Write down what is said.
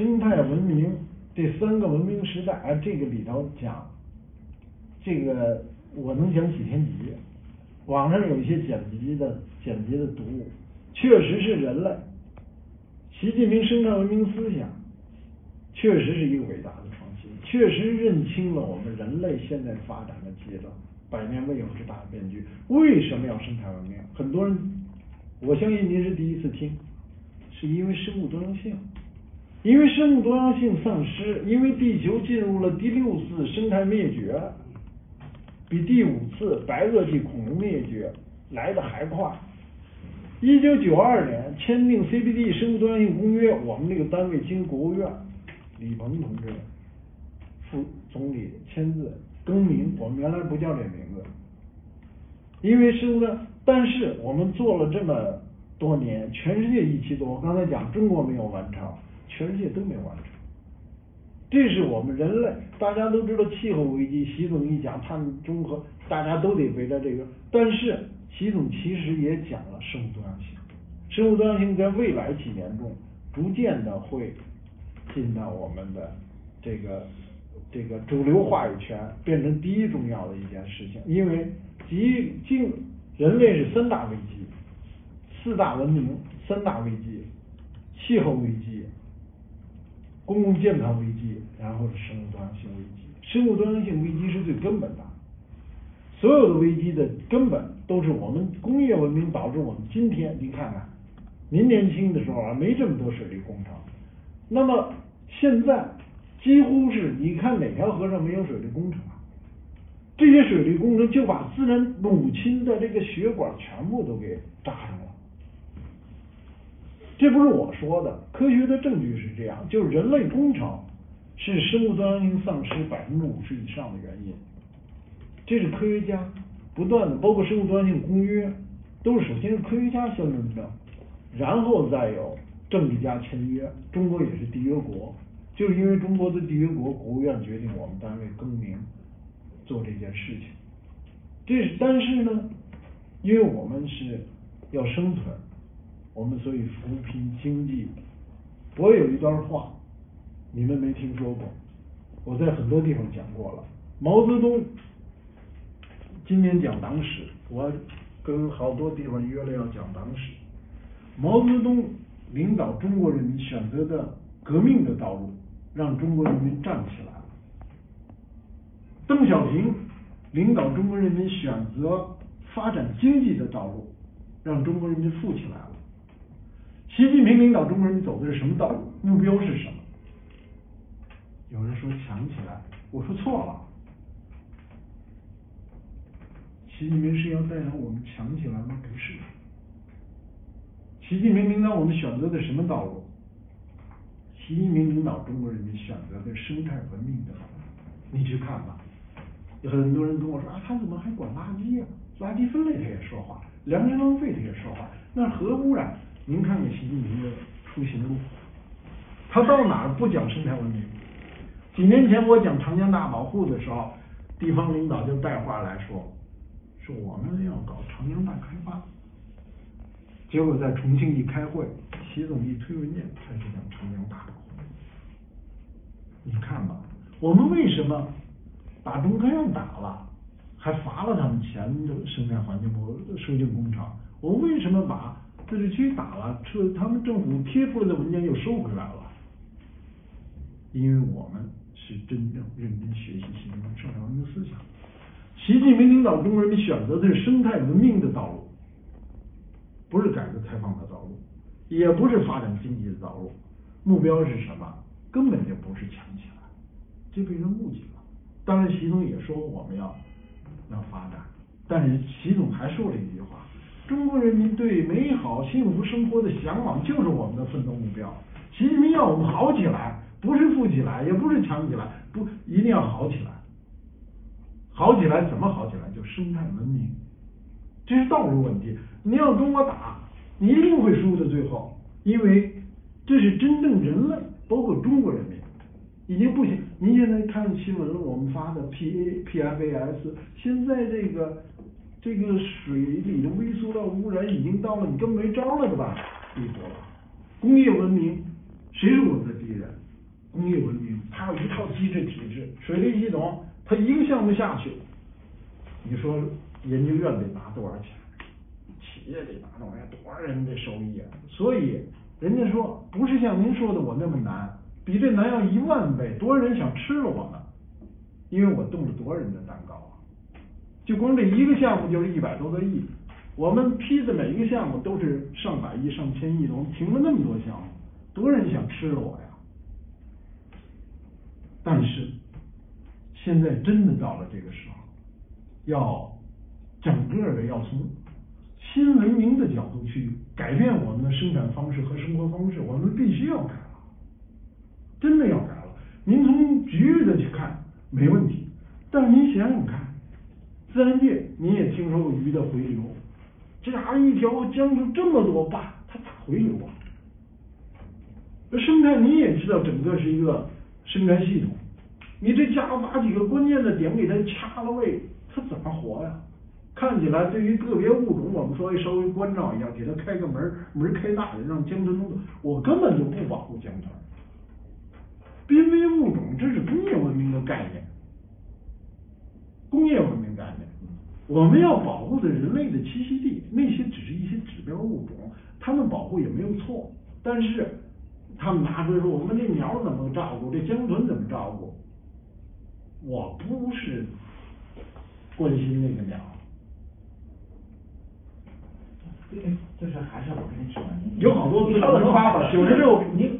生态文明这三个文明时代，啊，这个里头讲，这个我能讲几天几夜。网上有一些剪辑的剪辑的读物，确实是人类。习近平生态文明思想，确实是一个伟大的创新，确实认清了我们人类现在发展的阶段，百年未有之大变局。为什么要生态文明？很多人，我相信您是第一次听，是因为生物多样性，因为生物多样性丧失，因为地球进入了第六次生态灭绝，比第五次白垩纪恐龙灭绝来的还快。一九九二年签订 CBD 生物多样性公约，我们这个单位经国务院李鹏同志副总理签字更名，我们原来不叫这名字，因为生物的，但是我们做了这么多年，全世界一起做，我刚才讲中国没有完成，全世界都没完成，这是我们人类，大家都知道气候危机，习总一讲碳中和，大家都得围着这个，但是。习总其实也讲了生物多样性，生物多样性在未来几年中逐渐的会进到我们的这个这个主流话语权，变成第一重要的一件事情。因为即经人类是三大危机、四大文明、三大危机：气候危机、公共健康危机，然后是生物多样性危机。生物多样性危机是最根本的。所有的危机的根本都是我们工业文明导致我们今天，您看看，您年轻的时候啊没这么多水利工程，那么现在几乎是你看哪条河上没有水利工程啊？这些水利工程就把自然母亲的这个血管全部都给扎上了。这不是我说的，科学的证据是这样，就是人类工程是生物多样性丧失百分之五十以上的原因。这是科学家不断的，包括生物多样性公约，都是首先是科学家先论证，然后再有政治家签约。中国也是缔约国，就是因为中国的缔约国，国务院决定我们单位更名做这件事情。这是但是呢，因为我们是要生存，我们所以扶贫经济。我有一段话，你们没听说过，我在很多地方讲过了。毛泽东。今年讲党史，我跟好多地方约了要讲党史。毛泽东领导中国人民选择的革命的道路，让中国人民站起来了。邓小平领导中国人民选择发展经济的道路，让中国人民富起来了。习近平领导中国人民走的是什么道路？目标是什么？有人说强起来，我说错了。习近平是要带领我们强起来吗？不是。习近平领导我们选择的什么道路？习近平领导中国人民选择的生态文明的道路。你去看吧。有很多人跟我说啊，他怎么还管垃圾啊？垃圾分类他也说话，粮食浪费他也说话，那核污染？您看看习近平的出行路，他到哪儿不讲生态文明？几年前我讲长江大保护的时候，地方领导就带话来说。说我们要搞长江大开发，结果在重庆一开会，习总一推文件，开始讲长江大保护。你看吧，我们为什么把中科院打了，还罚了他们钱的？生态环境部收进工厂，我为什么把自治区打了，撤他们政府贴出来的文件又收回来了？因为我们是真正认真学习习近平生态文明思想。习近平领导中国人民选择的是生态文明的道路，不是改革开放的道路，也不是发展经济的道路。目标是什么？根本就不是强起来，这被人误解了。当然，习总也说我们要要发展，但是习总还说了一句话：中国人民对美幸福生活的向往就是我们的奋斗目标。习近平要我们好起来，不是富起来，也不是强起来，不一定要好起来。好起来怎么好起来？就生态文明，这是道路问题。你要跟我打，你一定会输的。最后，因为这是真正人类，包括中国人民，已经不行。您现在看新闻了，我们发的 P A P F A S，现在这个这个水里的微塑料污染已经到了你根本没招了的吧地步了。工业文明，谁是我们的敌人？工业文明，它有一套机制体制，水利系统，它一个项目下去，你说研究院得拿多少钱？企业得拿多少钱？多少人的收益啊？所以人家说不是像您说的我那么难，比这难要一万倍，多少人想吃了我呢？因为我动了多少人的蛋糕！就光这一个项目就是一百多个亿，我们批的每一个项目都是上百亿、上千亿的，我们停了那么多项目，多少人想吃了我呀？但是现在真的到了这个时候，要整个的要从新文明的角度去改变我们的生产方式和生活方式，我们必须要改了，真的要改了。您从局域的去看没问题，但您想想看，自然界你也听说过鱼的回流，这样一条江就这么多坝，它咋回流啊？生态你也知道，整个是一个生态系统，你这家伙把几个关键的点给它掐了位，它怎么活呀？看起来对于个别物种，我们说稍微关照一下，给它开个门，门开大点，让江豚。我根本就不保护江豚，濒危物种这是工业文明的概念，工业文，我们要保护的人类的栖息地，那些只是一些指标物种，他们保护也没有错，但是。他们拿出来说，我们这鸟怎么照顾？这江豚怎么照顾？我不是关心那个鸟。对，就是还是我跟你说，有好多自然的方法，九十六，你你。